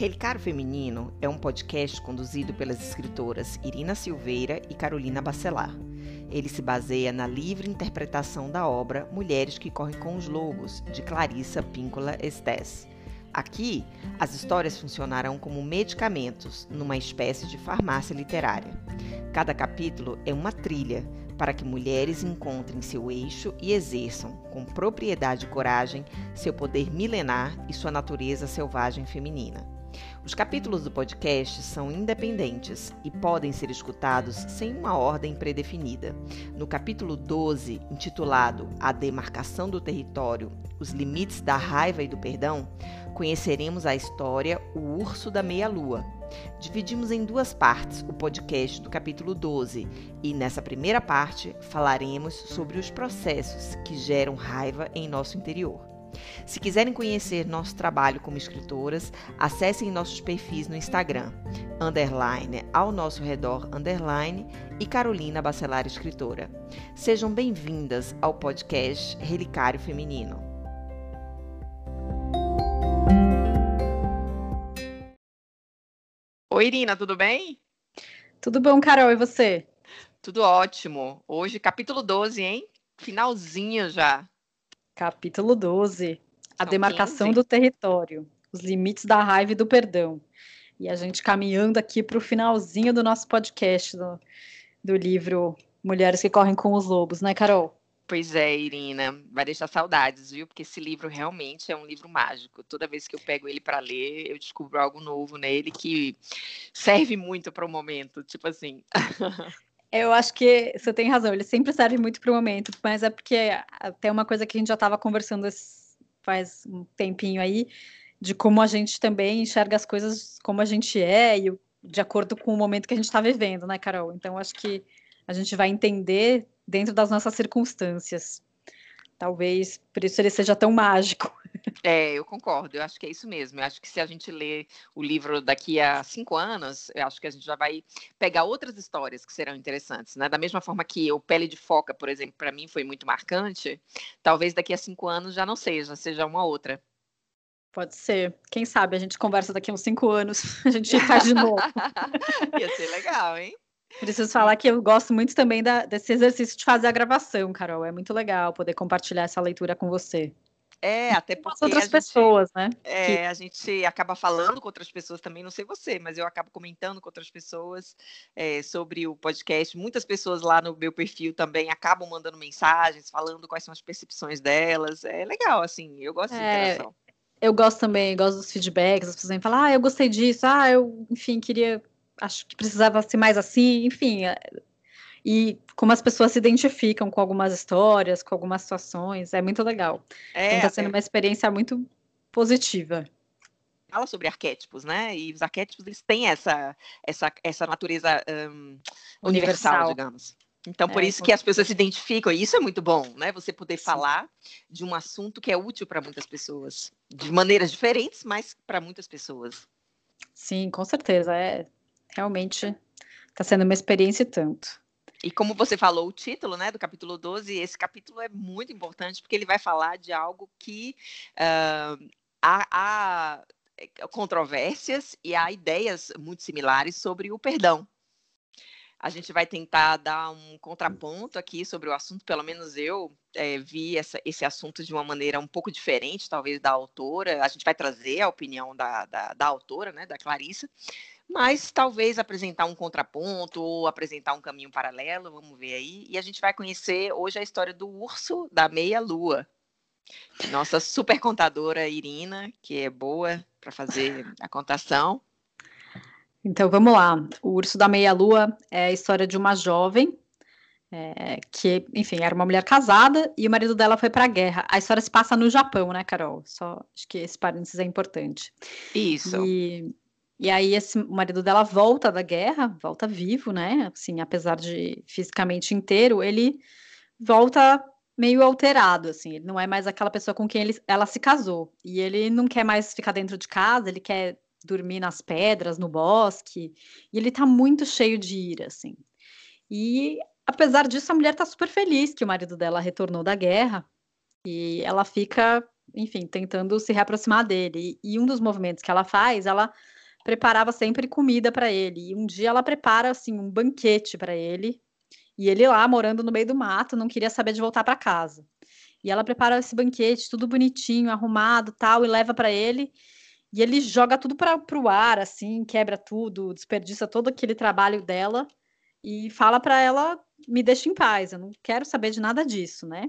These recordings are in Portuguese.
Relicário Feminino é um podcast conduzido pelas escritoras Irina Silveira e Carolina Bacelar. Ele se baseia na livre interpretação da obra Mulheres que Correm com os Lobos, de Clarissa Píncola Estés. Aqui, as histórias funcionarão como medicamentos, numa espécie de farmácia literária. Cada capítulo é uma trilha para que mulheres encontrem seu eixo e exerçam, com propriedade e coragem, seu poder milenar e sua natureza selvagem feminina. Os capítulos do podcast são independentes e podem ser escutados sem uma ordem predefinida. No capítulo 12, intitulado A Demarcação do Território, os Limites da Raiva e do Perdão, conheceremos a história O Urso da Meia-Lua. Dividimos em duas partes o podcast do capítulo 12 e, nessa primeira parte, falaremos sobre os processos que geram raiva em nosso interior. Se quiserem conhecer nosso trabalho como escritoras, acessem nossos perfis no Instagram, underline ao nosso redor, underline e Carolina Bacelar Escritora. Sejam bem-vindas ao podcast Relicário Feminino. Oi, Irina, tudo bem? Tudo bom, Carol, e você? Tudo ótimo. Hoje, capítulo 12, hein? Finalzinho já. Capítulo 12. A São demarcação 15. do território, os limites da raiva e do perdão. E a gente caminhando aqui para o finalzinho do nosso podcast, do, do livro Mulheres que Correm com os Lobos, né, Carol? Pois é, Irina, vai deixar saudades, viu? Porque esse livro realmente é um livro mágico. Toda vez que eu pego ele para ler, eu descubro algo novo nele que serve muito para o momento, tipo assim. Eu acho que você tem razão, ele sempre serve muito para o momento, mas é porque até uma coisa que a gente já estava conversando faz um tempinho aí, de como a gente também enxerga as coisas como a gente é e de acordo com o momento que a gente está vivendo, né, Carol? Então, acho que a gente vai entender dentro das nossas circunstâncias. Talvez por isso ele seja tão mágico. É, eu concordo, eu acho que é isso mesmo. Eu acho que se a gente ler o livro daqui a cinco anos, eu acho que a gente já vai pegar outras histórias que serão interessantes, né? Da mesma forma que o Pele de Foca, por exemplo, para mim foi muito marcante, talvez daqui a cinco anos já não seja, seja uma outra. Pode ser. Quem sabe a gente conversa daqui a uns cinco anos, a gente faz de novo. Ia ser legal, hein? Preciso falar que eu gosto muito também da, desse exercício de fazer a gravação, Carol. É muito legal poder compartilhar essa leitura com você. É, até porque. Com outras gente, pessoas, né? É, que... a gente acaba falando com outras pessoas também, não sei você, mas eu acabo comentando com outras pessoas é, sobre o podcast. Muitas pessoas lá no meu perfil também acabam mandando mensagens, falando quais são as percepções delas. É legal, assim, eu gosto é, de interação. Eu gosto também, gosto dos feedbacks, as pessoas falam, ah, eu gostei disso, ah, eu, enfim, queria acho que precisava ser mais assim, enfim. É, e como as pessoas se identificam com algumas histórias, com algumas situações, é muito legal. Está é, então, sendo uma experiência muito positiva. Fala sobre arquétipos, né? E os arquétipos eles têm essa, essa, essa natureza um, universal, universal, digamos. Então, por é, isso que as pessoas se identificam, e isso é muito bom, né? Você poder Sim. falar de um assunto que é útil para muitas pessoas, de maneiras diferentes, mas para muitas pessoas. Sim, com certeza. É, realmente está sendo uma experiência tanto. E como você falou, o título né, do capítulo 12, esse capítulo é muito importante porque ele vai falar de algo que uh, há, há controvérsias e há ideias muito similares sobre o perdão. A gente vai tentar dar um contraponto aqui sobre o assunto, pelo menos eu é, vi essa, esse assunto de uma maneira um pouco diferente, talvez, da autora. A gente vai trazer a opinião da, da, da autora, né, da Clarissa, mas talvez apresentar um contraponto ou apresentar um caminho paralelo, vamos ver aí. E a gente vai conhecer hoje a história do urso da meia-lua. Nossa super contadora Irina, que é boa para fazer a contação. Então vamos lá. O urso da meia-lua é a história de uma jovem é, que, enfim, era uma mulher casada e o marido dela foi para a guerra. A história se passa no Japão, né, Carol? Só acho que esse parênteses é importante. Isso. E e aí esse marido dela volta da guerra, volta vivo, né? Assim, apesar de fisicamente inteiro, ele volta meio alterado, assim. Ele não é mais aquela pessoa com quem ele, ela se casou. E ele não quer mais ficar dentro de casa, ele quer dormir nas pedras, no bosque. E ele tá muito cheio de ira, assim. E apesar disso, a mulher tá super feliz que o marido dela retornou da guerra. E ela fica enfim, tentando se reaproximar dele. E, e um dos movimentos que ela faz, ela preparava sempre comida para ele. E um dia ela prepara assim um banquete para ele. E ele lá morando no meio do mato, não queria saber de voltar para casa. E ela prepara esse banquete, tudo bonitinho, arrumado, tal, e leva para ele. E ele joga tudo para o ar, assim, quebra tudo, desperdiça todo aquele trabalho dela e fala para ela: me deixa em paz, eu não quero saber de nada disso, né?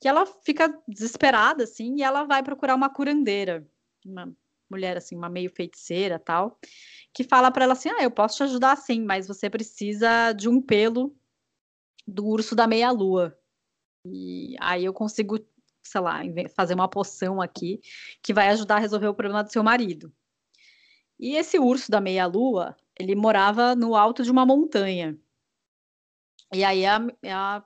Que ela fica desesperada, assim, e ela vai procurar uma curandeira, uma mulher, assim, uma meio feiticeira tal, que fala para ela assim: ah, eu posso te ajudar sim, mas você precisa de um pelo do urso da meia-lua. E aí eu consigo, sei lá, fazer uma poção aqui que vai ajudar a resolver o problema do seu marido. E esse urso da meia-lua, ele morava no alto de uma montanha. E aí a, a,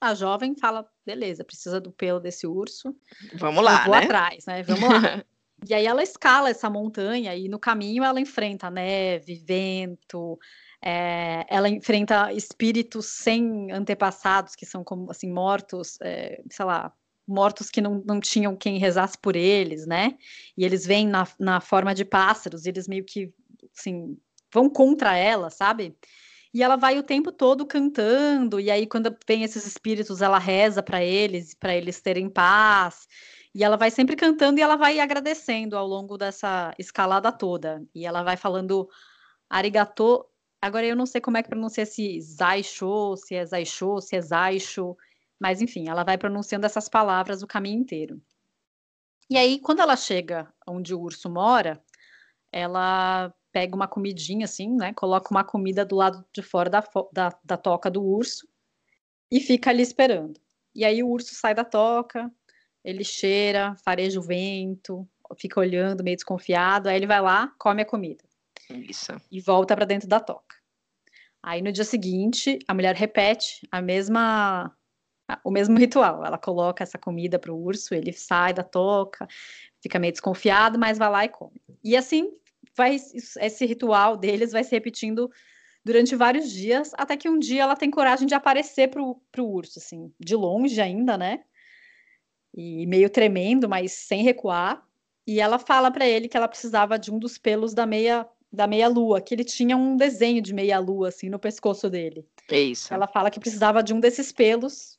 a jovem fala: beleza, precisa do pelo desse urso. Vamos lá. Eu vou né? atrás, né? Vamos lá. e aí ela escala essa montanha e no caminho ela enfrenta neve, vento, é, ela enfrenta espíritos sem antepassados, que são como assim, mortos, é, sei lá, mortos que não, não tinham quem rezasse por eles, né? E eles vêm na, na forma de pássaros, e eles meio que assim, vão contra ela, sabe? E ela vai o tempo todo cantando, e aí quando vem esses espíritos, ela reza para eles, para eles terem paz. E ela vai sempre cantando e ela vai agradecendo ao longo dessa escalada toda. E ela vai falando arigato Agora eu não sei como é que pronuncia se Zaisho, se é Zaisho, se é Zaisho, mas enfim, ela vai pronunciando essas palavras o caminho inteiro. E aí, quando ela chega onde o urso mora, ela pega uma comidinha assim, né? Coloca uma comida do lado de fora da, da, da toca do urso e fica ali esperando. E aí o urso sai da toca, ele cheira, fareja o vento, fica olhando meio desconfiado, aí ele vai lá, come a comida. Isso. E volta para dentro da toca. Aí no dia seguinte, a mulher repete a mesma o mesmo ritual. Ela coloca essa comida para o urso, ele sai da toca, fica meio desconfiado, mas vai lá e come. E assim vai esse ritual deles vai se repetindo durante vários dias, até que um dia ela tem coragem de aparecer para o urso, assim, de longe ainda, né? E meio tremendo, mas sem recuar. E ela fala para ele que ela precisava de um dos pelos da meia da meia-lua, que ele tinha um desenho de meia-lua, assim, no pescoço dele. É isso. Ela fala que precisava de um desses pelos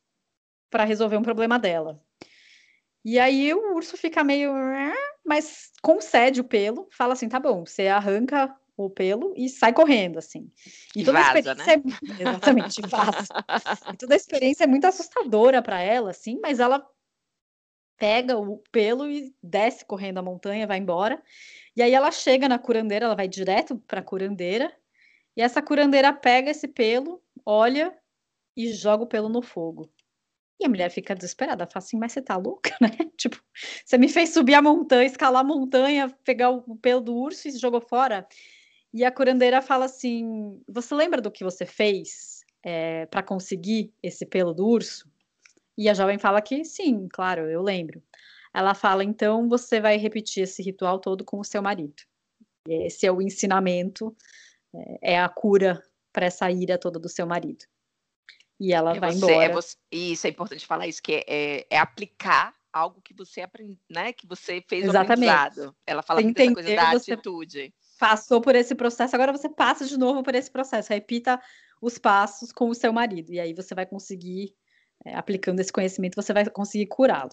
para resolver um problema dela. E aí o urso fica meio. Mas concede o pelo, fala assim: tá bom, você arranca o pelo e sai correndo, assim. E, toda vaza, a experiência né? é... Exatamente, vaza. e toda a experiência é muito assustadora para ela, assim, mas ela pega o pelo e desce correndo a montanha, vai embora. E aí ela chega na curandeira, ela vai direto para a curandeira, e essa curandeira pega esse pelo, olha e joga o pelo no fogo. E a mulher fica desesperada, fala assim, mas você tá louca, né? Tipo, você me fez subir a montanha, escalar a montanha, pegar o pelo do urso e jogou fora. E a curandeira fala assim, você lembra do que você fez é, eh, para conseguir esse pelo do urso? E a jovem fala que sim, claro, eu lembro. Ela fala, então você vai repetir esse ritual todo com o seu marido. Esse é o ensinamento, é, é a cura para essa ira toda do seu marido. E ela é vai você, embora. É você, isso é importante falar isso, que é, é, é aplicar algo que você aprende, né? Que você fez Exatamente. aprendizado. Ela fala muito essa coisa da atitude. Passou por esse processo, agora você passa de novo por esse processo. Repita os passos com o seu marido. E aí você vai conseguir, é, aplicando esse conhecimento, você vai conseguir curá-lo.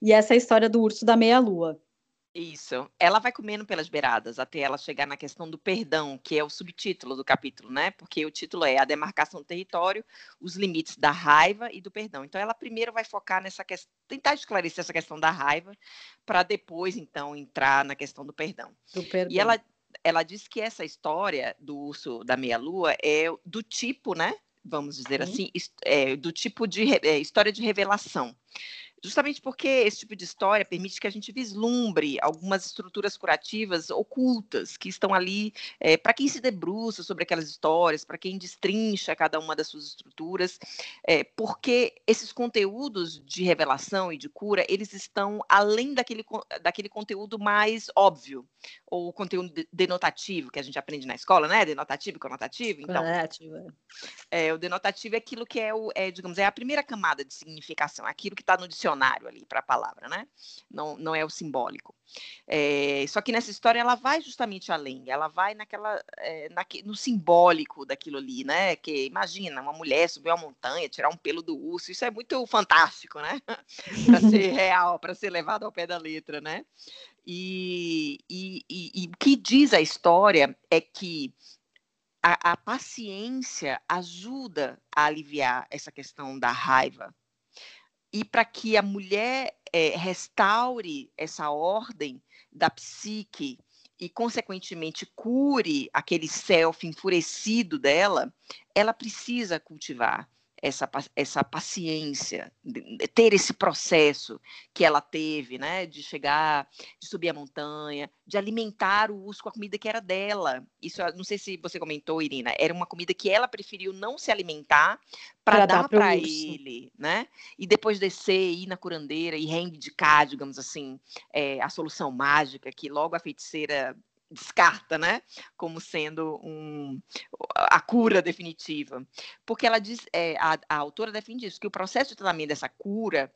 E essa é a história do urso da meia-lua. Isso. Ela vai comendo pelas beiradas até ela chegar na questão do perdão, que é o subtítulo do capítulo, né? Porque o título é a demarcação do território, os limites da raiva e do perdão. Então ela primeiro vai focar nessa questão, tentar esclarecer essa questão da raiva, para depois então entrar na questão do perdão. do perdão. E ela ela diz que essa história do urso da meia-lua é do tipo, né? Vamos dizer Sim. assim, é, do tipo de é, história de revelação justamente porque esse tipo de história permite que a gente vislumbre algumas estruturas curativas ocultas que estão ali é, para quem se debruça sobre aquelas histórias, para quem destrincha cada uma das suas estruturas, é, porque esses conteúdos de revelação e de cura eles estão além daquele, daquele conteúdo mais óbvio ou conteúdo denotativo que a gente aprende na escola, né? Denotativo e conotativo. Então, conotativo. É. é, o denotativo é aquilo que é, o, é, digamos, é a primeira camada de significação, aquilo que está no dicionário dicionário ali para a palavra, né? Não, não é o simbólico. É, só que nessa história ela vai justamente além, ela vai naquela, é, naque, no simbólico daquilo ali, né? Que imagina uma mulher subir uma montanha, tirar um pelo do urso, isso é muito fantástico, né? para ser real, para ser levado ao pé da letra, né? E, e, e, e o que diz a história é que a, a paciência ajuda a aliviar essa questão da raiva. E para que a mulher é, restaure essa ordem da psique e, consequentemente, cure aquele self enfurecido dela, ela precisa cultivar essa, essa paciência, ter esse processo que ela teve, né, de chegar, de subir a montanha, de alimentar o urso com a comida que era dela. Isso, não sei se você comentou, Irina, era uma comida que ela preferiu não se alimentar para dar para ele, né? E depois descer, ir na curandeira e reivindicar, digamos assim, é, a solução mágica que logo a feiticeira descarta, né, como sendo um, a cura definitiva, porque ela diz, é, a, a, autora defende isso, que o processo de tratamento dessa cura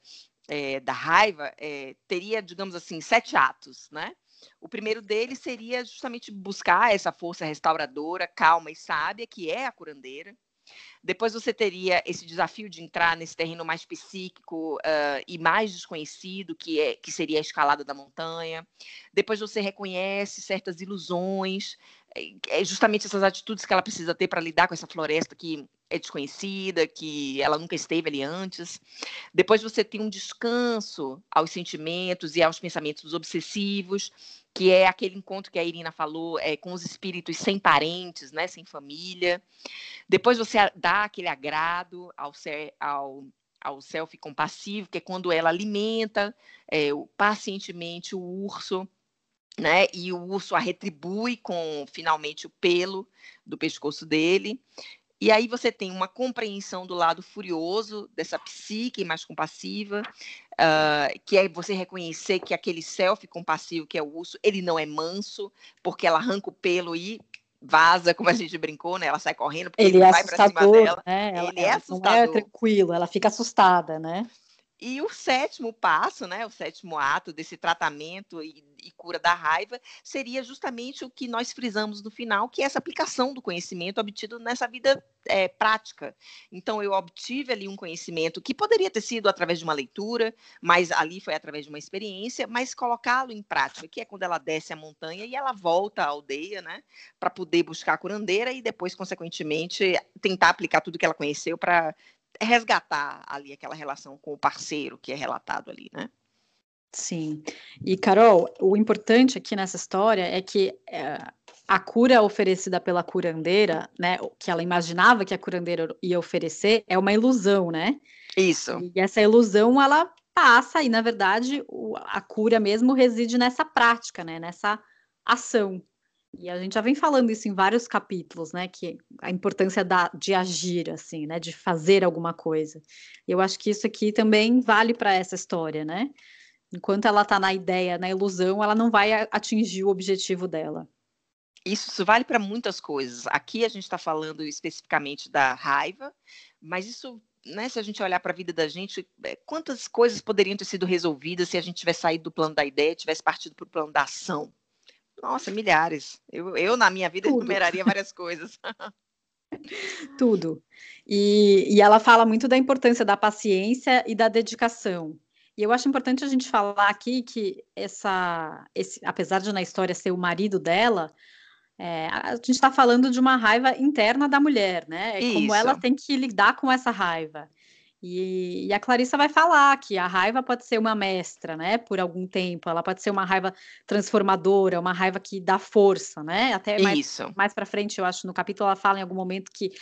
é, da raiva é, teria, digamos assim, sete atos, né? O primeiro deles seria justamente buscar essa força restauradora, calma e sábia, que é a curandeira. Depois você teria esse desafio de entrar nesse terreno mais psíquico uh, e mais desconhecido, que, é, que seria a escalada da montanha. Depois você reconhece certas ilusões, é justamente essas atitudes que ela precisa ter para lidar com essa floresta que é desconhecida, que ela nunca esteve ali antes. Depois você tem um descanso aos sentimentos e aos pensamentos obsessivos, que é aquele encontro que a Irina falou é, com os espíritos sem parentes, né, sem família. Depois você dá aquele agrado ao, ser, ao, ao self compassivo, que é quando ela alimenta é, pacientemente o urso, né? E o urso a retribui com finalmente o pelo do pescoço dele. E aí você tem uma compreensão do lado furioso dessa psique mais compassiva, uh, que é você reconhecer que aquele self compassivo que é o urso, ele não é manso, porque ela arranca o pelo e vaza, como a gente brincou, né? Ela sai correndo porque ele, ele é vai cima dela. Né? Ela, ele é assustador. Não é tranquilo, ela fica assustada, né? E o sétimo passo, né, o sétimo ato desse tratamento e, e, cura da raiva, seria justamente o que nós frisamos no final, que é essa aplicação do conhecimento obtido nessa vida é, prática. Então, eu obtive ali um conhecimento que poderia ter sido através de uma leitura, mas ali foi através de uma experiência, mas colocá-lo em prática, que é quando ela desce a montanha e ela volta à aldeia, né, para poder buscar a curandeira e depois, consequentemente, tentar aplicar tudo que ela conheceu para resgatar ali aquela relação com o parceiro que é relatado ali, né? Sim. E, Carol, o importante aqui nessa história é que é, a cura oferecida pela curandeira, né, que ela imaginava que a curandeira ia oferecer, é uma ilusão, né? Isso. E essa ilusão, ela passa, e na verdade, o, a cura mesmo reside nessa prática, né, nessa ação. E a gente já vem falando isso em vários capítulos, né? Que a importância da, de agir, assim, né? De fazer alguma coisa. Eu acho que isso aqui também vale para essa história, né? Enquanto ela está na ideia, na ilusão, ela não vai atingir o objetivo dela. Isso, isso vale para muitas coisas. Aqui a gente está falando especificamente da raiva, mas isso né, se a gente olhar para a vida da gente, é, quantas coisas poderiam ter sido resolvidas se a gente tivesse saído do plano da ideia, tivesse partido para o plano da ação, nossa, milhares. Eu, eu na minha vida, Tudo. enumeraria várias coisas. Tudo. E, e ela fala muito da importância da paciência e da dedicação. E eu acho importante a gente falar aqui que essa, esse, apesar de na história ser o marido dela, é, a gente está falando de uma raiva interna da mulher, né? É como ela tem que lidar com essa raiva. E, e, a Clarissa vai falar que a raiva pode ser uma mestra, né? Por algum tempo, ela pode ser uma raiva transformadora, uma raiva que dá força, né? Até mais, Isso. mais para frente, eu acho, no capítulo ela fala em algum momento que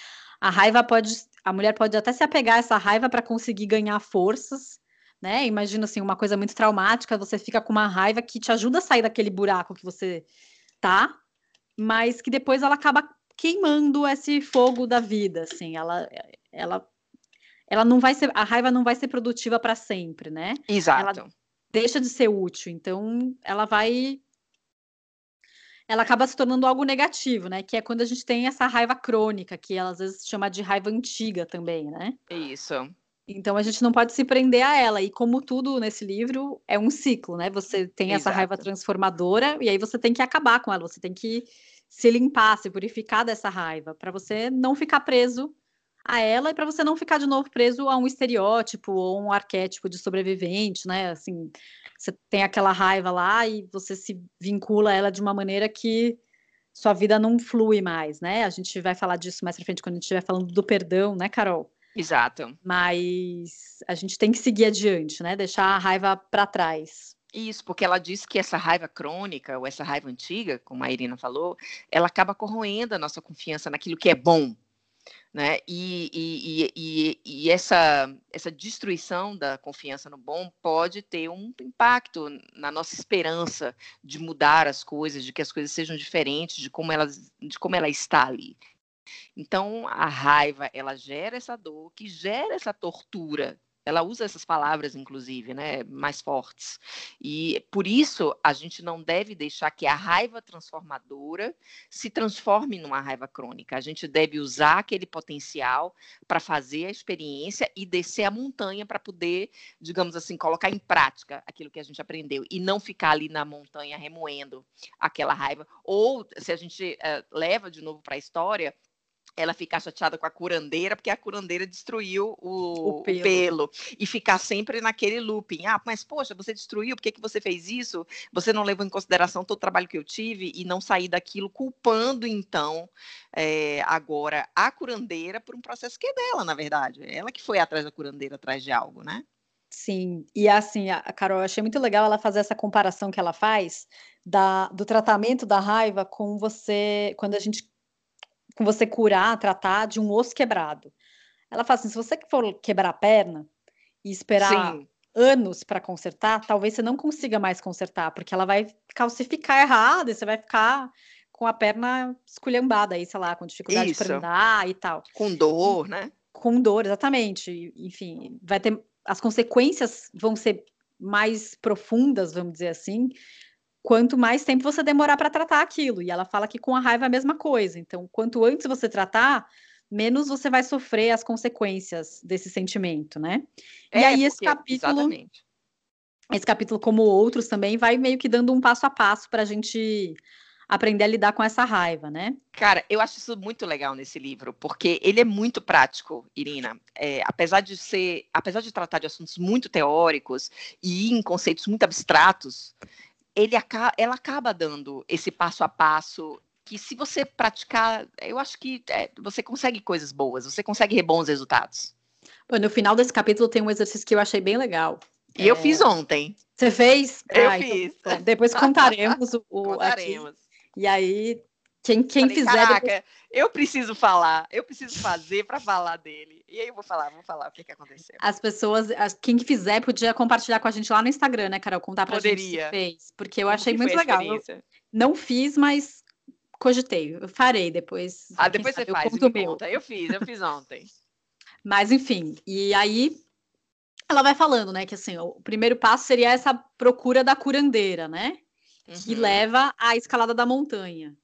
a raiva pode, a mulher pode até se apegar a essa raiva para conseguir ganhar forças, né? Imagina assim, uma coisa muito traumática, você fica com uma raiva que te ajuda a sair daquele buraco que você tá, mas que depois ela acaba queimando esse fogo da vida, assim, ela ela ela não vai ser, a raiva não vai ser produtiva para sempre, né? Exato. Ela deixa de ser útil, então ela vai ela acaba se tornando algo negativo, né? Que é quando a gente tem essa raiva crônica, que ela às vezes chama de raiva antiga também, né? Isso. Então a gente não pode se prender a ela. E como tudo nesse livro é um ciclo, né? Você tem Exato. essa raiva transformadora e aí você tem que acabar com ela, você tem que se limpar, se purificar dessa raiva, para você não ficar preso a ela e para você não ficar de novo preso a um estereótipo ou um arquétipo de sobrevivente, né? Assim, você tem aquela raiva lá e você se vincula a ela de uma maneira que sua vida não flui mais, né? A gente vai falar disso mais pra frente quando a gente estiver falando do perdão, né, Carol? Exato. Mas a gente tem que seguir adiante, né? Deixar a raiva para trás. Isso, porque ela disse que essa raiva crônica, ou essa raiva antiga, como a Irina falou, ela acaba corroendo a nossa confiança naquilo que é bom, né? E, e, e, e, essa, essa destruição da confiança no bom pode ter um impacto na nossa esperança de mudar as coisas, de que as coisas sejam diferentes de como ela, de como ela está ali. Então, a raiva, ela gera essa dor, que gera essa tortura ela usa essas palavras, inclusive, né, mais fortes. E por isso a gente não deve deixar que a raiva transformadora se transforme numa raiva crônica. A gente deve usar aquele potencial para fazer a experiência e descer a montanha para poder, digamos assim, colocar em prática aquilo que a gente aprendeu e não ficar ali na montanha remoendo aquela raiva. Ou se a gente uh, leva de novo para a história, ela ficar chateada com a curandeira, porque a curandeira destruiu o, o, pelo. o, pelo. E ficar sempre naquele looping. Ah, mas poxa, você destruiu, por que, que você fez isso? Você não levou em consideração todo o trabalho que eu tive e não sair daquilo, culpando, então, é, agora a curandeira por um processo que é dela, na verdade. Ela que foi atrás da curandeira, atrás de algo, né? Sim, e assim, a Carol, eu achei muito legal ela fazer essa comparação que ela faz da, do tratamento da raiva com você, quando a gente com você curar, tratar de um osso quebrado. Ela fala assim: se você for quebrar a perna e esperar Sim. anos para consertar, talvez você não consiga mais consertar, porque ela vai calcificar errado e você vai ficar com a perna esculhambada aí, sei lá, com dificuldade para andar e tal. Com dor, né? Com dor, exatamente. Enfim, vai ter as consequências vão ser mais profundas, vamos dizer assim, quanto mais tempo você demorar para tratar aquilo. E ela fala que com a raiva é a mesma coisa. Então, quanto antes você tratar, menos você vai sofrer as consequências desse sentimento, né? É, e aí esse capítulo, exatamente. esse capítulo, como outros também, vai meio que dando um passo a passo para a gente aprender a lidar com essa raiva, né? Cara, eu acho isso muito legal nesse livro, porque ele é muito prático, Irina. É, apesar de ser, apesar de tratar de assuntos muito teóricos e em conceitos muito abstratos, ele ela acaba dando esse passo a passo que se você praticar, eu acho que é, você consegue coisas boas, você consegue bons resultados. Bom, no final desse capítulo tem um exercício que eu achei bem legal. E é... eu fiz ontem. Você fez? Eu ah, então fiz. Então, depois contaremos o, o contaremos. Aqui. E aí quem, quem Falei, fizer. Caraca, depois... eu preciso falar, eu preciso fazer para falar dele. E aí eu vou falar, vou falar o que, que aconteceu. As pessoas, as, quem fizer, podia compartilhar com a gente lá no Instagram, né, Carol? Contar pra Poderia. gente fez. Porque eu Como achei muito legal. Não fiz, mas cogitei. Eu farei depois. Ah, depois sabe, você faz. Eu, meu. Conta. eu fiz, eu fiz ontem. mas enfim, e aí ela vai falando, né, que assim, o primeiro passo seria essa procura da curandeira, né? Uhum. Que leva à escalada da montanha.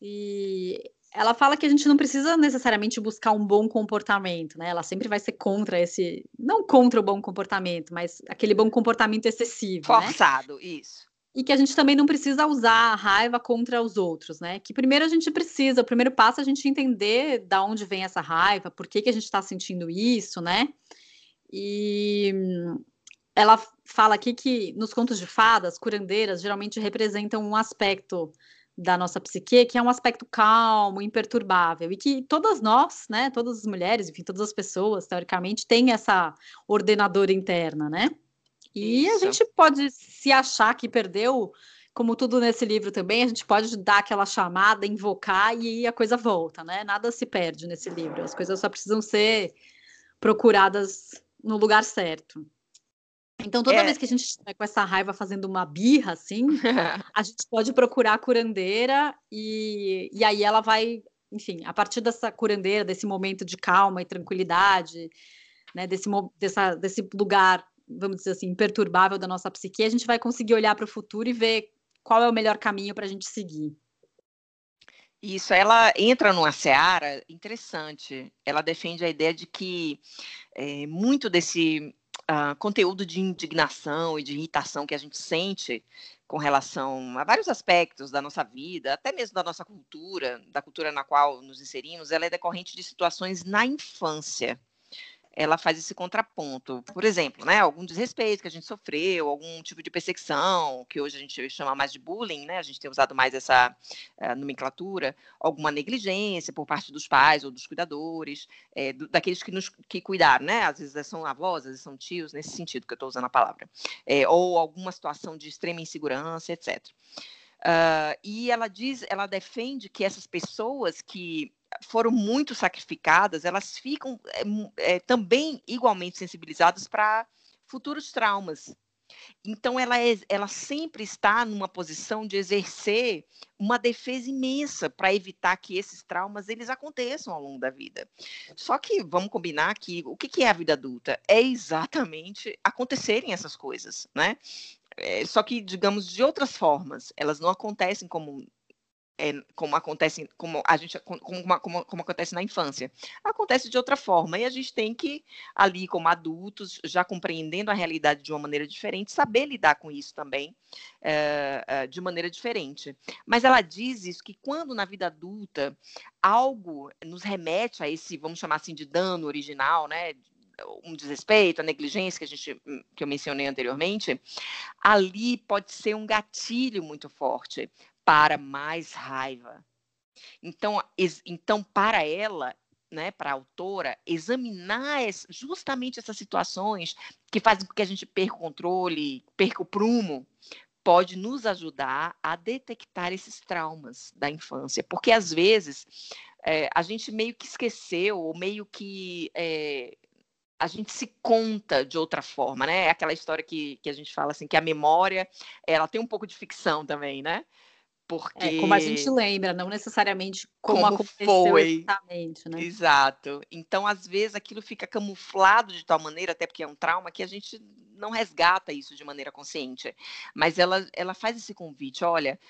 E ela fala que a gente não precisa necessariamente buscar um bom comportamento, né? Ela sempre vai ser contra esse, não contra o bom comportamento, mas aquele bom comportamento excessivo, né? forçado, né? isso. E que a gente também não precisa usar a raiva contra os outros, né? Que primeiro a gente precisa, o primeiro passo é a gente entender da onde vem essa raiva, por que, que a gente está sentindo isso, né? E ela fala aqui que nos contos de fadas, curandeiras geralmente representam um aspecto da nossa psique, que é um aspecto calmo, imperturbável, e que todas nós, né, todas as mulheres, enfim, todas as pessoas, teoricamente, têm essa ordenadora interna, né? E Isso. a gente pode se achar que perdeu, como tudo nesse livro também, a gente pode dar aquela chamada, invocar e a coisa volta, né? Nada se perde nesse livro, as coisas só precisam ser procuradas no lugar certo. Então, toda é. vez que a gente estiver com essa raiva fazendo uma birra, assim, a gente pode procurar a curandeira e, e aí ela vai, enfim, a partir dessa curandeira, desse momento de calma e tranquilidade, né, desse, dessa, desse lugar, vamos dizer assim, imperturbável da nossa psique, a gente vai conseguir olhar para o futuro e ver qual é o melhor caminho para a gente seguir. Isso, ela entra numa seara interessante. Ela defende a ideia de que é, muito desse uh, conteúdo de indignação e de irritação que a gente sente com relação a vários aspectos da nossa vida, até mesmo da nossa cultura, da cultura na qual nos inserimos, ela é decorrente de situações na infância ela faz esse contraponto. Por exemplo, né, algum desrespeito que a gente sofreu, algum tipo de perseguição, que hoje a gente chama mais de bullying, né, a gente tem usado mais essa uh, nomenclatura, alguma negligência por parte dos pais ou dos cuidadores, é, do, daqueles que nos que cuidaram, né, às vezes são avós, às vezes são tios, nesse sentido que eu estou usando a palavra, é, ou alguma situação de extrema insegurança, etc. Uh, e ela diz, ela defende que essas pessoas que foram muito sacrificadas, elas ficam é, é, também igualmente sensibilizadas para futuros traumas. Então, ela, é, ela sempre está numa posição de exercer uma defesa imensa para evitar que esses traumas eles aconteçam ao longo da vida. Só que vamos combinar que o que, que é a vida adulta? É exatamente acontecerem essas coisas, né? É, só que, digamos, de outras formas. Elas não acontecem como é, como acontece, como a gente, como, como, como, acontece na infância. Acontece de outra forma, e a gente tem que, ali, como adultos, já compreendendo a realidade de uma maneira diferente, saber lidar com isso também é, de maneira diferente. Mas ela diz isso que quando na vida adulta algo nos remete a esse, vamos chamar assim, de dano original, né? um desrespeito, a negligência que a gente que eu mencionei anteriormente, ali pode ser um gatilho muito forte para mais raiva. Então, então para ela, né, para a autora, examinar justamente essas situações que fazem com que a gente perca o controle, perca o prumo, pode nos ajudar a detectar esses traumas da infância, porque às vezes é, a gente meio que esqueceu, ou meio que é, a gente se conta de outra forma, né? É aquela história que, que a gente fala assim, que a memória, ela tem um pouco de ficção também, né? Porque... É, como a gente lembra, não necessariamente como, como aconteceu foi. exatamente, né? Exato. Então, às vezes, aquilo fica camuflado de tal maneira, até porque é um trauma, que a gente não resgata isso de maneira consciente. Mas ela, ela faz esse convite, olha,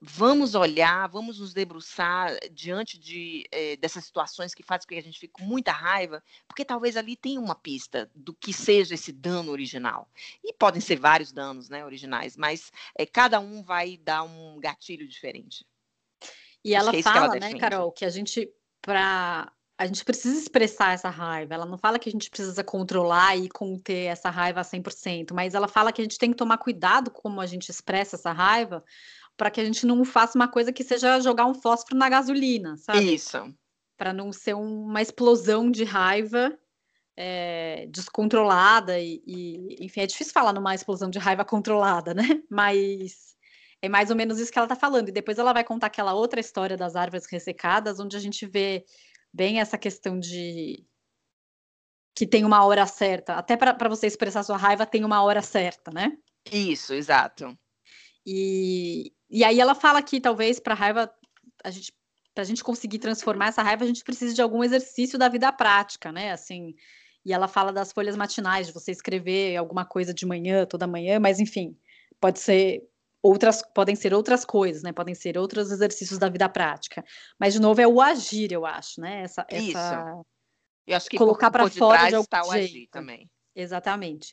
vamos olhar, vamos nos debruçar diante de, eh, dessas situações que fazem com que a gente fique com muita raiva, porque talvez ali tenha uma pista do que seja esse dano original. E podem ser vários danos né, originais, mas eh, cada um vai dar um gatilho diferente. E ela é fala, ela né, Carol, que a gente, para a gente precisa expressar essa raiva. Ela não fala que a gente precisa controlar e conter essa raiva a 100%, mas ela fala que a gente tem que tomar cuidado como a gente expressa essa raiva, para que a gente não faça uma coisa que seja jogar um fósforo na gasolina, sabe? Isso. Para não ser uma explosão de raiva é, descontrolada e, e, enfim, é difícil falar numa explosão de raiva controlada, né? Mas é mais ou menos isso que ela está falando. E depois ela vai contar aquela outra história das árvores ressecadas, onde a gente vê bem essa questão de que tem uma hora certa. Até para você expressar sua raiva, tem uma hora certa, né? Isso, exato. E, e aí ela fala que talvez para raiva a gente para a gente conseguir transformar essa raiva, a gente precisa de algum exercício da vida prática, né? Assim, e ela fala das folhas matinais, de você escrever alguma coisa de manhã, toda manhã, mas enfim, pode ser outras, podem ser outras coisas, né? Podem ser outros exercícios da vida prática. Mas de novo é o agir, eu acho, né? Essa, Isso. Essa... Eu acho que colocar para fora de, de algum tá jeito. também. Exatamente.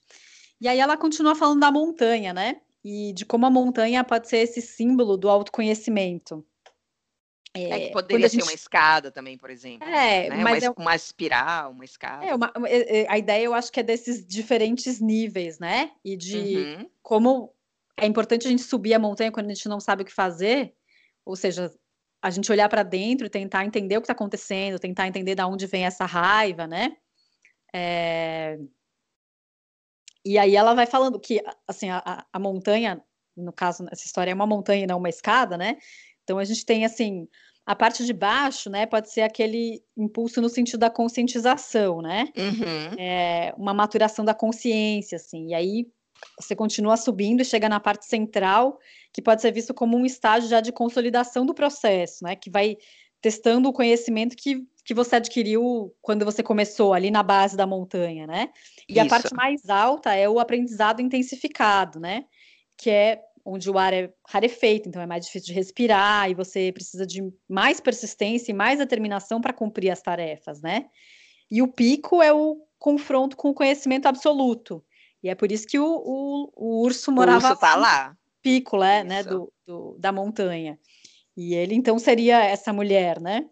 E aí ela continua falando da montanha, né? E de como a montanha pode ser esse símbolo do autoconhecimento. É, é que poderia ser gente... uma escada também, por exemplo. É, né? mas uma, é... uma espiral, uma escada. É, uma, é, é, a ideia eu acho que é desses diferentes níveis, né? E de uhum. como é importante a gente subir a montanha quando a gente não sabe o que fazer, ou seja, a gente olhar para dentro e tentar entender o que está acontecendo, tentar entender de onde vem essa raiva, né? É... E aí ela vai falando que, assim, a, a montanha, no caso, essa história é uma montanha e não uma escada, né? Então a gente tem, assim, a parte de baixo, né, pode ser aquele impulso no sentido da conscientização, né? Uhum. É, uma maturação da consciência, assim. E aí você continua subindo e chega na parte central, que pode ser visto como um estágio já de consolidação do processo, né? Que vai testando o conhecimento que que você adquiriu quando você começou ali na base da montanha, né? E Isso. a parte mais alta é o aprendizado intensificado, né? Que é onde o ar é rarefeito, então é mais difícil de respirar e você precisa de mais persistência e mais determinação para cumprir as tarefas, né? E o pico é o confronto com o conhecimento absoluto. E é por isso que o, o, o urso morava. O urso tá lá. Pico, né, né do, do, da montanha. E ele então seria essa mulher, né?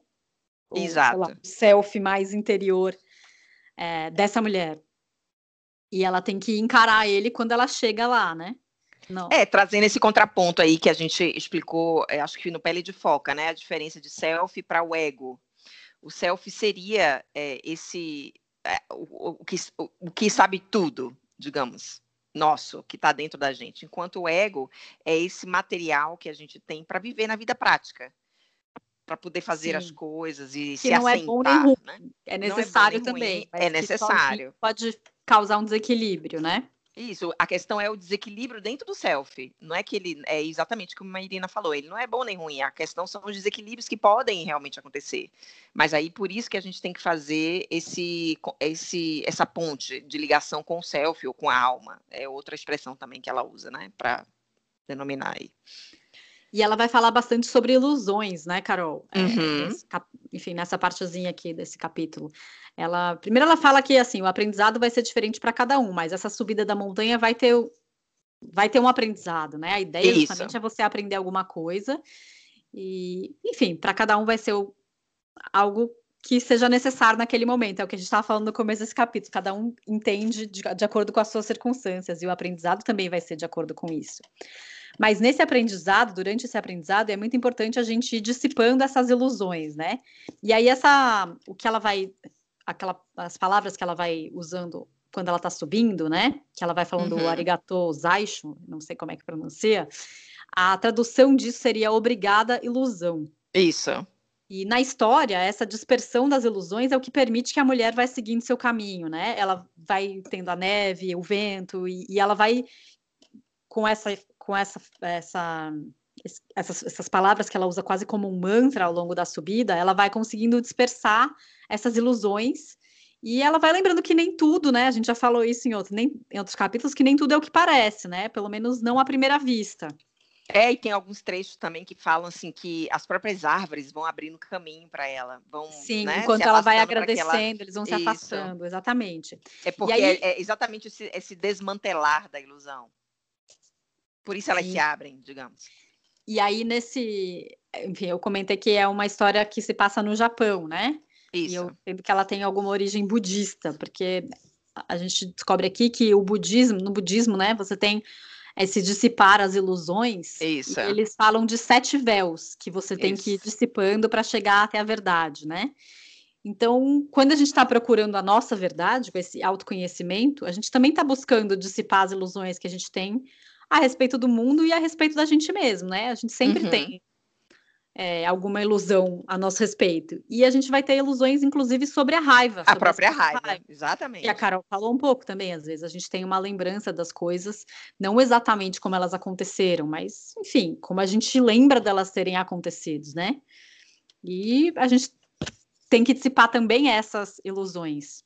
Exato. Lá, o self mais interior é, dessa mulher. E ela tem que encarar ele quando ela chega lá, né? Não. É, trazendo esse contraponto aí que a gente explicou, é, acho que no Pele de Foca, né? A diferença de self para o ego. O self seria é, esse é, o, o, que, o, o que sabe tudo, digamos, nosso, que está dentro da gente. Enquanto o ego é esse material que a gente tem para viver na vida prática para poder fazer Sim. as coisas e que se não assentar, é bom nem ruim. Né? É necessário é também. É necessário. Pode causar um desequilíbrio, né? Isso, a questão é o desequilíbrio dentro do self. Não é que ele é exatamente como a Irina falou, ele não é bom nem ruim. A questão são os desequilíbrios que podem realmente acontecer. Mas aí por isso que a gente tem que fazer esse, esse essa ponte de ligação com o self ou com a alma. É outra expressão também que ela usa, né, para denominar aí. E ela vai falar bastante sobre ilusões, né, Carol? É, uhum. É, enfim, nessa partezinha aqui desse capítulo. Ela, primeiro ela fala que assim, o aprendizado vai ser diferente para cada um, mas essa subida da montanha vai ter vai ter um aprendizado, né? A ideia Isso. justamente é você aprender alguma coisa e, enfim, para cada um vai ser o, algo que seja necessário naquele momento. É o que a gente estava falando no começo desse capítulo. Cada um entende de, de acordo com as suas circunstâncias e o aprendizado também vai ser de acordo com isso. Mas nesse aprendizado, durante esse aprendizado, é muito importante a gente ir dissipando essas ilusões, né? E aí essa, o que ela vai, aquela, as palavras que ela vai usando quando ela está subindo, né? Que ela vai falando uhum. arigato zaisho, não sei como é que pronuncia. A tradução disso seria obrigada ilusão. Isso. E na história, essa dispersão das ilusões é o que permite que a mulher vai seguindo seu caminho, né? Ela vai tendo a neve, o vento, e, e ela vai com essa com essa, essa essas, essas, palavras que ela usa quase como um mantra ao longo da subida, ela vai conseguindo dispersar essas ilusões e ela vai lembrando que nem tudo, né? A gente já falou isso em, outro, nem, em outros capítulos, que nem tudo é o que parece, né? Pelo menos não à primeira vista. É, e tem alguns trechos também que falam assim que as próprias árvores vão abrindo caminho para ela, vão Sim, né, enquanto ela vai agradecendo, ela... eles vão se Isso. afastando, exatamente. É porque aí... é, é, exatamente esse, esse desmantelar da ilusão. Por isso elas Sim. se abrem, digamos. E aí, nesse. Enfim, eu comentei que é uma história que se passa no Japão, né? Isso. E eu entendo que ela tem alguma origem budista, porque a gente descobre aqui que o budismo, no budismo, né, você tem esse dissipar as ilusões. Isso. eles falam de sete véus que você tem Isso. que ir dissipando para chegar até a verdade, né? Então, quando a gente está procurando a nossa verdade, com esse autoconhecimento, a gente também está buscando dissipar as ilusões que a gente tem a respeito do mundo e a respeito da gente mesmo, né? A gente sempre uhum. tem é, alguma ilusão a nosso respeito. E a gente vai ter ilusões, inclusive, sobre a raiva. A própria raiva, raiva, exatamente. E a Carol falou um pouco também, às vezes a gente tem uma lembrança das coisas, não exatamente como elas aconteceram, mas, enfim, como a gente lembra delas terem acontecido, né? E a gente tem que dissipar também essas ilusões.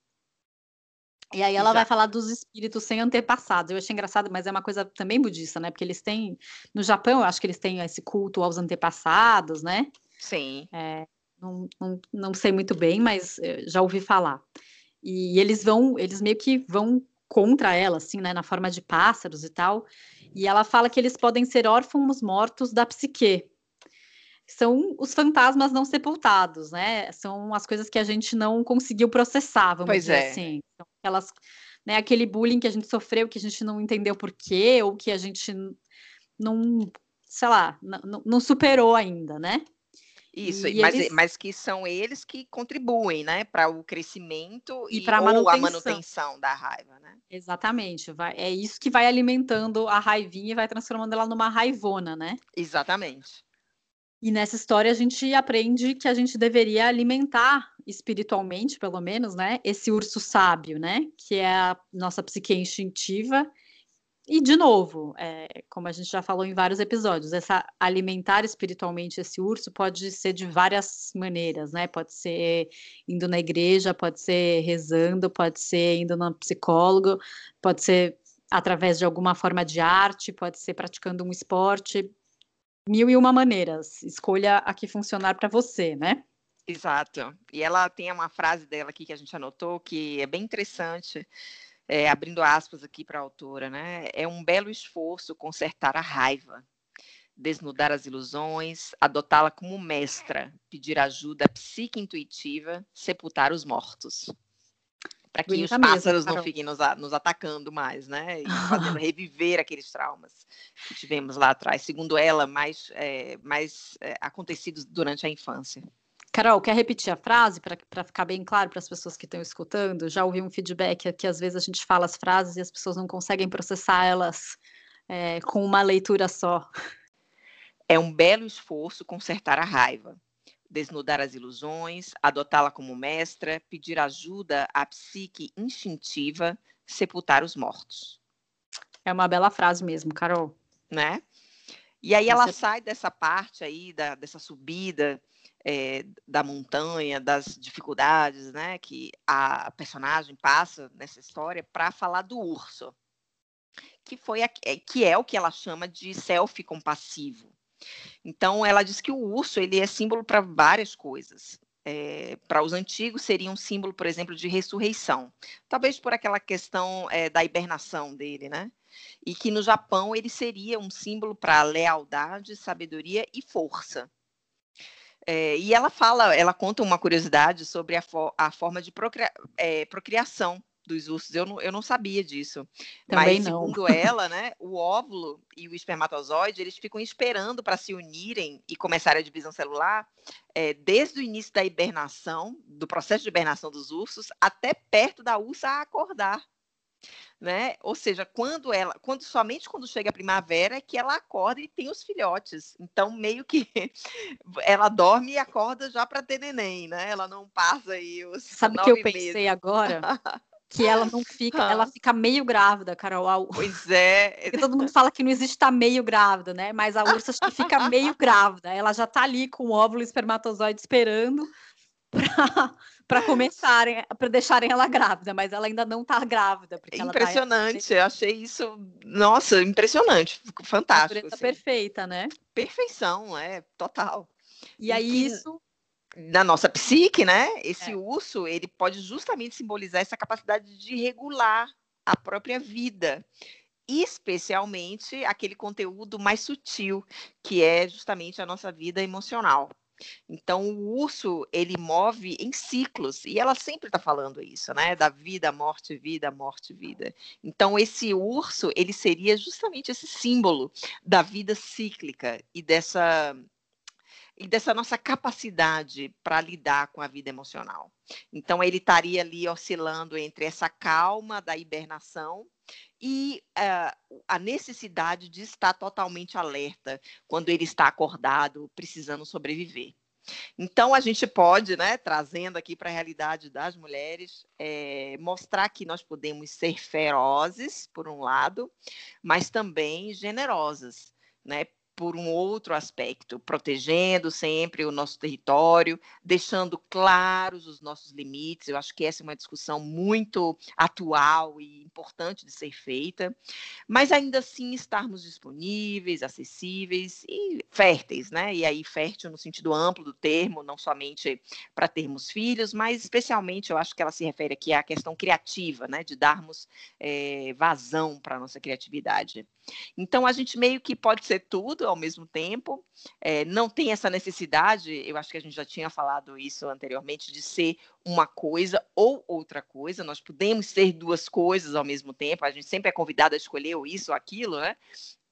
E aí ela vai falar dos espíritos sem antepassados. Eu achei engraçado, mas é uma coisa também budista, né? Porque eles têm. No Japão, eu acho que eles têm esse culto aos antepassados, né? Sim. É, não, não, não sei muito bem, mas já ouvi falar. E eles vão, eles meio que vão contra ela, assim, né? Na forma de pássaros e tal. E ela fala que eles podem ser órfãos mortos da psique são os fantasmas não sepultados, né? São as coisas que a gente não conseguiu processar, vamos pois dizer é. assim. Então, aquelas, né, aquele bullying que a gente sofreu, que a gente não entendeu por quê, ou que a gente não, sei lá, não, não superou ainda, né? Isso, e mas, eles... mas que são eles que contribuem, né, para o crescimento e, e para a manutenção da raiva, né? Exatamente, vai, é isso que vai alimentando a raivinha e vai transformando ela numa raivona, né? Exatamente. E nessa história a gente aprende que a gente deveria alimentar espiritualmente, pelo menos, né, esse urso sábio, né, que é a nossa psique instintiva. E de novo, é, como a gente já falou em vários episódios, essa alimentar espiritualmente esse urso pode ser de várias maneiras, né? Pode ser indo na igreja, pode ser rezando, pode ser indo no psicólogo, pode ser através de alguma forma de arte, pode ser praticando um esporte, mil e uma maneiras. Escolha a que funcionar para você, né? Exato. E ela tem uma frase dela aqui que a gente anotou que é bem interessante, é, abrindo aspas aqui para a autora, né? É um belo esforço consertar a raiva, desnudar as ilusões, adotá-la como mestra, pedir ajuda psique intuitiva, sepultar os mortos para que os pássaros mesmo, não fiquem nos, nos, atacando mais, né? E fazendo reviver aqueles traumas que tivemos lá atrás, segundo ela, mais, é, mais é, acontecidos durante a infância. Carol, quer repetir a frase para ficar bem claro para as pessoas que estão escutando? Já ouvi um feedback que às vezes a gente fala as frases e as pessoas não conseguem processar elas é, com uma leitura só. É um belo esforço consertar a raiva desnudar as ilusões, adotá-la como mestra, pedir ajuda à psique instintiva, sepultar os mortos. É uma bela frase mesmo, Carol. Né? E aí ela Você... sai dessa parte aí, da, dessa subida é, da montanha, das dificuldades, né, que a personagem passa nessa história para falar do urso, que foi a, é, que é o que ela chama de self compassivo, então, ela diz que o urso ele é símbolo para várias coisas. É, para os antigos seria um símbolo, por exemplo, de ressurreição, talvez por aquela questão é, da hibernação dele, né? E que no Japão ele seria um símbolo para lealdade, sabedoria e força. É, e ela fala, ela conta uma curiosidade sobre a, a forma de procria procriação dos ursos. Eu não, eu não sabia disso. Também Mas, não. segundo ela, né, o óvulo e o espermatozoide, eles ficam esperando para se unirem e começar a divisão celular é, desde o início da hibernação, do processo de hibernação dos ursos, até perto da ursa acordar. Né? Ou seja, quando ela, quando somente quando chega a primavera é que ela acorda e tem os filhotes. Então, meio que ela dorme e acorda já para ter neném, né? Ela não passa aí os Sabe o que eu pensei meses. agora? que ela não fica, ela fica meio grávida, Carol. Pois é. Porque todo mundo fala que não existe estar tá meio grávida, né? Mas a ursa acho que fica meio grávida. Ela já tá ali com o óvulo e espermatozoide esperando para começarem, para deixarem ela grávida, mas ela ainda não tá grávida. Porque tá impressionante, tá... eu achei isso, nossa, impressionante, fantástico. Assim. perfeita, né? Perfeição, é, total. E, e aí que... isso na nossa psique, né? Esse é. urso, ele pode justamente simbolizar essa capacidade de regular a própria vida, especialmente aquele conteúdo mais sutil, que é justamente a nossa vida emocional. Então, o urso, ele move em ciclos, e ela sempre está falando isso, né? Da vida, morte, vida, morte, vida. Então, esse urso, ele seria justamente esse símbolo da vida cíclica e dessa e dessa nossa capacidade para lidar com a vida emocional. Então, ele estaria ali oscilando entre essa calma da hibernação e uh, a necessidade de estar totalmente alerta quando ele está acordado, precisando sobreviver. Então, a gente pode, né, trazendo aqui para a realidade das mulheres, é, mostrar que nós podemos ser ferozes, por um lado, mas também generosas, né? Por um outro aspecto, protegendo sempre o nosso território, deixando claros os nossos limites. Eu acho que essa é uma discussão muito atual e importante de ser feita, mas ainda assim estarmos disponíveis, acessíveis e férteis, né? E aí fértil no sentido amplo do termo, não somente para termos filhos, mas especialmente eu acho que ela se refere aqui à questão criativa, né? De darmos é, vazão para a nossa criatividade. Então, a gente meio que pode ser tudo ao mesmo tempo, é, não tem essa necessidade, eu acho que a gente já tinha falado isso anteriormente, de ser uma coisa ou outra coisa, nós podemos ser duas coisas ao mesmo tempo, a gente sempre é convidado a escolher ou isso ou aquilo, né?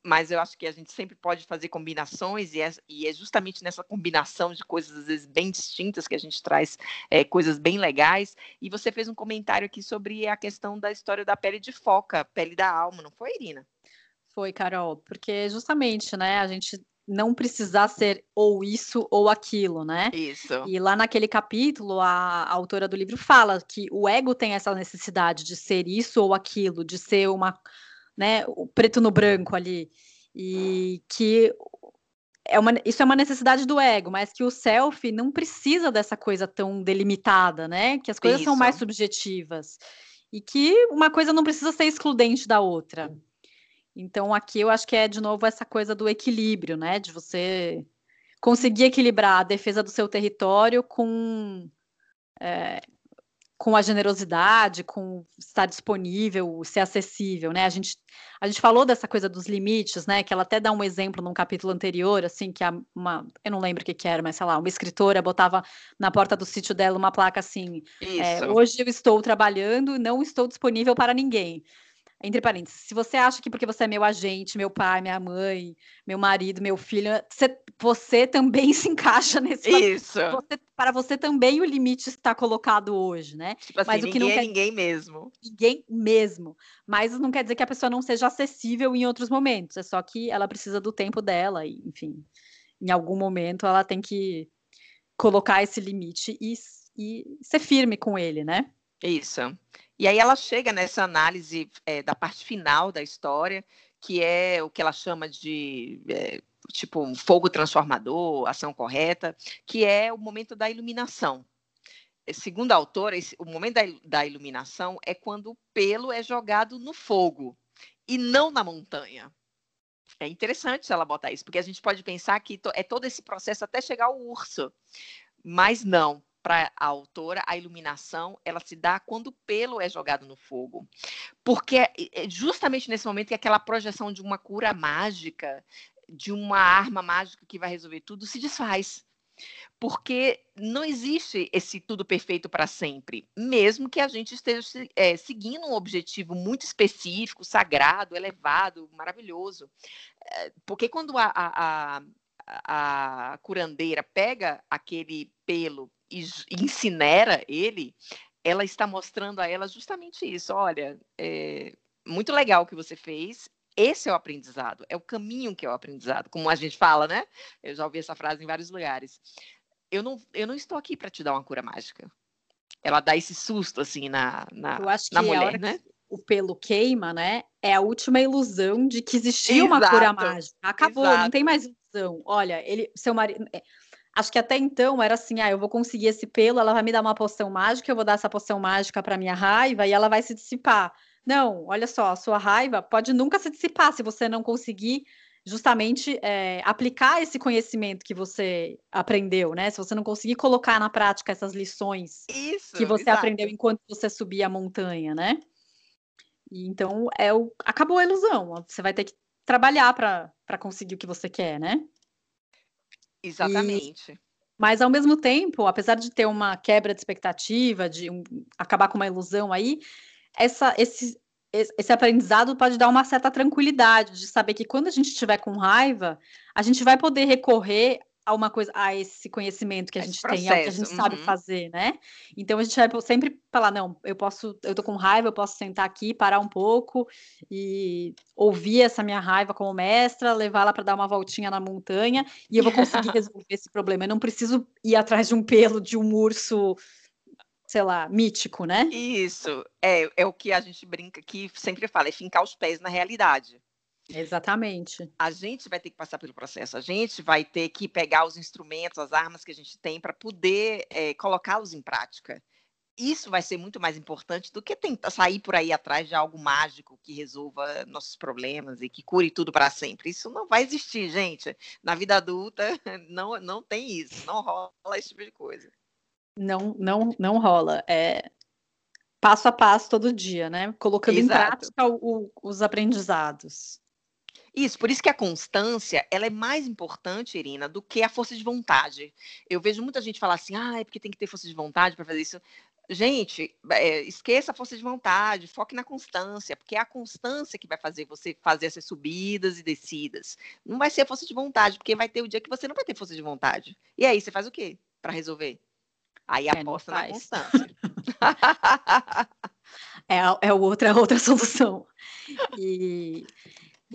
Mas eu acho que a gente sempre pode fazer combinações, e é, e é justamente nessa combinação de coisas, às vezes, bem distintas, que a gente traz é, coisas bem legais. E você fez um comentário aqui sobre a questão da história da pele de foca, pele da alma, não foi, Irina? Foi, Carol, porque justamente, né, a gente não precisar ser ou isso ou aquilo, né? Isso. E lá naquele capítulo, a, a, autora do livro fala que o ego tem essa necessidade de ser isso ou aquilo, de ser uma, né, o preto no branco ali. E que é uma, isso é uma necessidade do ego, mas que o self não precisa dessa coisa tão delimitada, né? Que as coisas isso. são mais subjetivas. e que uma coisa não precisa ser excludente da outra. Então, aqui eu acho que é de novo essa coisa do equilíbrio, né? De você conseguir equilibrar a defesa do seu território com é, com a generosidade, com estar disponível, ser acessível, né? A gente, a gente falou dessa coisa dos limites, né? Que ela até dá um exemplo num capítulo anterior, assim, que uma, eu não lembro o que, que era, mas sei lá, uma escritora botava na porta do sítio dela uma placa assim: é, hoje eu estou trabalhando, não estou disponível para ninguém entre parênteses, se você acha que porque você é meu agente, meu pai, minha mãe, meu marido, meu filho, você, você também se encaixa nesse. Isso. Você, para você também o limite está colocado hoje, né? Tipo assim, Mas o que não é quer... ninguém mesmo. Ninguém mesmo. Mas não quer dizer que a pessoa não seja acessível em outros momentos. É só que ela precisa do tempo dela, e, enfim. Em algum momento ela tem que colocar esse limite e, e ser firme com ele, né? Isso. E aí ela chega nessa análise é, da parte final da história, que é o que ela chama de é, tipo um fogo transformador, ação correta, que é o momento da iluminação. Segundo a autora, esse, o momento da, da iluminação é quando o pelo é jogado no fogo e não na montanha. É interessante ela botar isso, porque a gente pode pensar que é todo esse processo até chegar ao urso. Mas não, para a autora, a iluminação ela se dá quando o pelo é jogado no fogo. Porque é, é justamente nesse momento que aquela projeção de uma cura mágica, de uma arma mágica que vai resolver tudo, se desfaz. Porque não existe esse tudo perfeito para sempre, mesmo que a gente esteja é, seguindo um objetivo muito específico, sagrado, elevado, maravilhoso. É, porque quando a, a, a, a curandeira pega aquele pelo e incinera ele, ela está mostrando a ela justamente isso. Olha, é muito legal o que você fez. Esse é o aprendizado, é o caminho que é o aprendizado, como a gente fala, né? Eu já ouvi essa frase em vários lugares. Eu não, eu não estou aqui para te dar uma cura mágica. Ela dá esse susto assim na, na, eu acho na que mulher, né? o pelo queima, né? É a última ilusão de que existia Exato. uma cura mágica. Acabou, Exato. não tem mais ilusão. Olha, ele, seu marido, é, Acho que até então era assim: ah, eu vou conseguir esse pelo, ela vai me dar uma poção mágica, eu vou dar essa poção mágica para minha raiva e ela vai se dissipar. Não, olha só, a sua raiva pode nunca se dissipar se você não conseguir justamente é, aplicar esse conhecimento que você aprendeu, né? Se você não conseguir colocar na prática essas lições Isso, que você exato. aprendeu enquanto você subia a montanha, né? E, então é o, acabou a ilusão. Você vai ter que trabalhar para conseguir o que você quer, né? Exatamente. E, mas ao mesmo tempo, apesar de ter uma quebra de expectativa, de um, acabar com uma ilusão aí, essa, esse, esse aprendizado pode dar uma certa tranquilidade de saber que quando a gente estiver com raiva, a gente vai poder recorrer a uma coisa, a esse conhecimento que a gente tem, ao que a gente uhum. sabe fazer, né? Então a gente vai sempre falar, não, eu posso, eu tô com raiva, eu posso sentar aqui, parar um pouco e ouvir essa minha raiva como mestra, levá-la para dar uma voltinha na montanha e eu vou conseguir resolver esse problema. Eu não preciso ir atrás de um pelo de um urso sei lá, mítico, né? Isso, é, é o que a gente brinca que sempre fala, é fincar os pés na realidade. Exatamente. A gente vai ter que passar pelo processo, a gente vai ter que pegar os instrumentos, as armas que a gente tem para poder é, colocá-los em prática. Isso vai ser muito mais importante do que tentar sair por aí atrás de algo mágico que resolva nossos problemas e que cure tudo para sempre. Isso não vai existir, gente. Na vida adulta não, não tem isso, não rola esse tipo de coisa. Não, não, não rola. É passo a passo todo dia, né? Colocando Exato. em prática o, o, os aprendizados. Isso, por isso que a constância, ela é mais importante, Irina, do que a força de vontade. Eu vejo muita gente falar assim, ah, é porque tem que ter força de vontade para fazer isso. Gente, é, esqueça a força de vontade, foque na constância, porque é a constância que vai fazer você fazer essas subidas e descidas. Não vai ser a força de vontade, porque vai ter o dia que você não vai ter força de vontade. E aí, você faz o quê para resolver? Aí é, aposta na constância. é, é outra, outra solução. E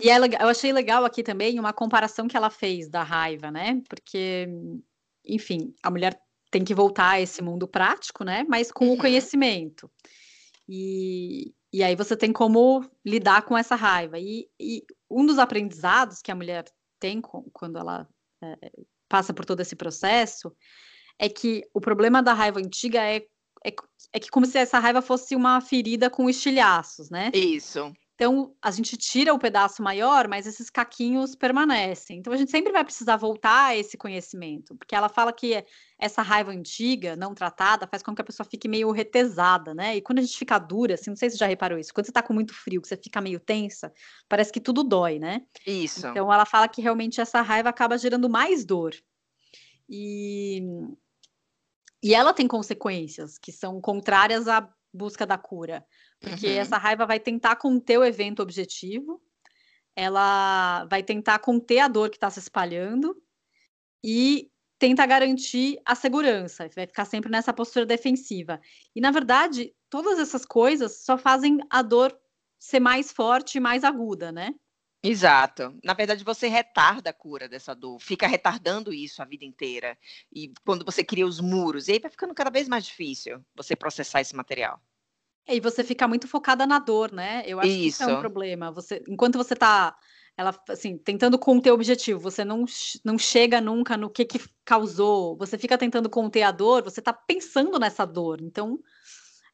e é, eu achei legal aqui também uma comparação que ela fez da raiva, né? Porque, enfim, a mulher tem que voltar a esse mundo prático, né? Mas com uhum. o conhecimento. E, e aí você tem como lidar com essa raiva. E, e um dos aprendizados que a mulher tem com, quando ela é, passa por todo esse processo é que o problema da raiva antiga é é, é que como se essa raiva fosse uma ferida com estilhaços, né? Isso. Então, a gente tira o pedaço maior, mas esses caquinhos permanecem. Então, a gente sempre vai precisar voltar a esse conhecimento, porque ela fala que essa raiva antiga, não tratada, faz com que a pessoa fique meio retesada, né? E quando a gente fica dura, assim, não sei se você já reparou isso, quando você tá com muito frio, que você fica meio tensa, parece que tudo dói, né? Isso. Então, ela fala que realmente essa raiva acaba gerando mais dor. E, e ela tem consequências que são contrárias à busca da cura. Porque uhum. essa raiva vai tentar conter o evento objetivo, ela vai tentar conter a dor que está se espalhando e tenta garantir a segurança, vai ficar sempre nessa postura defensiva. E, na verdade, todas essas coisas só fazem a dor ser mais forte e mais aguda, né? Exato. Na verdade, você retarda a cura dessa dor, fica retardando isso a vida inteira. E quando você cria os muros, e aí vai ficando cada vez mais difícil você processar esse material. E você fica muito focada na dor, né? Eu acho isso. que isso é um problema. Você, enquanto você está ela assim, tentando conter o objetivo, você não, não chega nunca no que, que causou, você fica tentando conter a dor, você está pensando nessa dor. Então,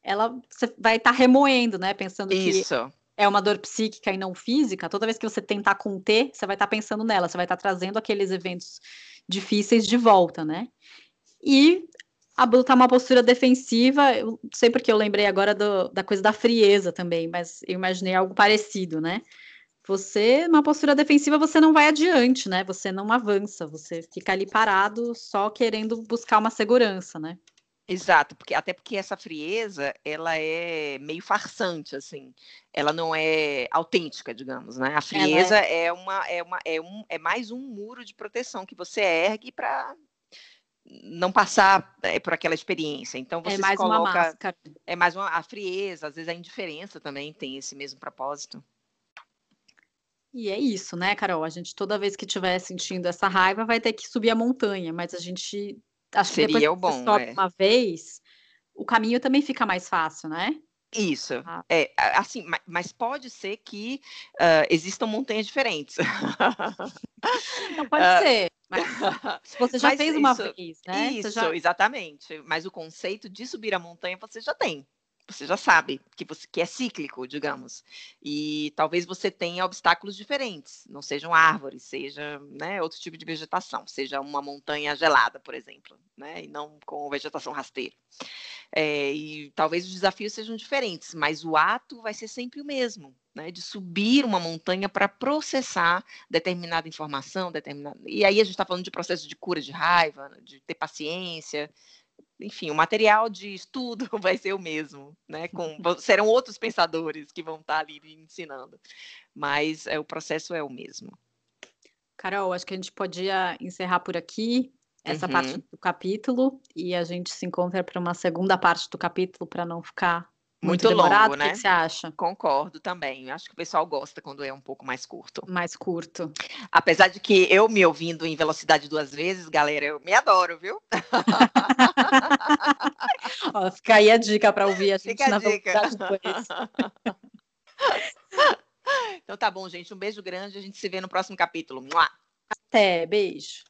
ela você vai estar tá remoendo, né? Pensando isso. que é uma dor psíquica e não física. Toda vez que você tentar conter, você vai estar tá pensando nela, você vai estar tá trazendo aqueles eventos difíceis de volta, né? E adotar uma postura defensiva, eu não sei porque eu lembrei agora do, da coisa da frieza também, mas eu imaginei algo parecido, né? Você, numa postura defensiva, você não vai adiante, né? Você não avança, você fica ali parado só querendo buscar uma segurança, né? Exato, porque até porque essa frieza, ela é meio farsante, assim. Ela não é autêntica, digamos, né? A frieza é... é... uma é uma é um é mais um muro de proteção que você ergue para não passar é, por aquela experiência. Então é você é mais coloca, uma máscara. É mais uma a frieza, às vezes a indiferença também tem esse mesmo propósito. E é isso, né, Carol? A gente toda vez que estiver sentindo essa raiva vai ter que subir a montanha, mas a gente acho que depois que bom, sobe é. uma vez, o caminho também fica mais fácil, né? Isso, ah. é assim, mas pode ser que uh, existam montanhas diferentes. Não pode uh, ser. Mas você já mas fez uma vez, né? Isso, já... exatamente. Mas o conceito de subir a montanha você já tem. Você já sabe que, você, que é cíclico, digamos. E talvez você tenha obstáculos diferentes, não sejam árvores, seja né, outro tipo de vegetação, seja uma montanha gelada, por exemplo, né, e não com vegetação rasteira. É, e talvez os desafios sejam diferentes, mas o ato vai ser sempre o mesmo, né, de subir uma montanha para processar determinada informação, determinada. E aí a gente está falando de processo de cura de raiva, de ter paciência, enfim, o material de estudo vai ser o mesmo, né? Com, serão outros pensadores que vão estar ali ensinando, mas é, o processo é o mesmo. Carol, acho que a gente podia encerrar por aqui essa uhum. parte do capítulo e a gente se encontra para uma segunda parte do capítulo para não ficar muito, muito demorado, longo, né? O que você acha? Concordo também. Acho que o pessoal gosta quando é um pouco mais curto. Mais curto. Apesar de que eu me ouvindo em velocidade duas vezes, galera, eu me adoro, viu? Ó, fica aí a dica para ouvir a gente fica na a dica. velocidade Então tá bom, gente. Um beijo grande. A gente se vê no próximo capítulo. Até, beijo.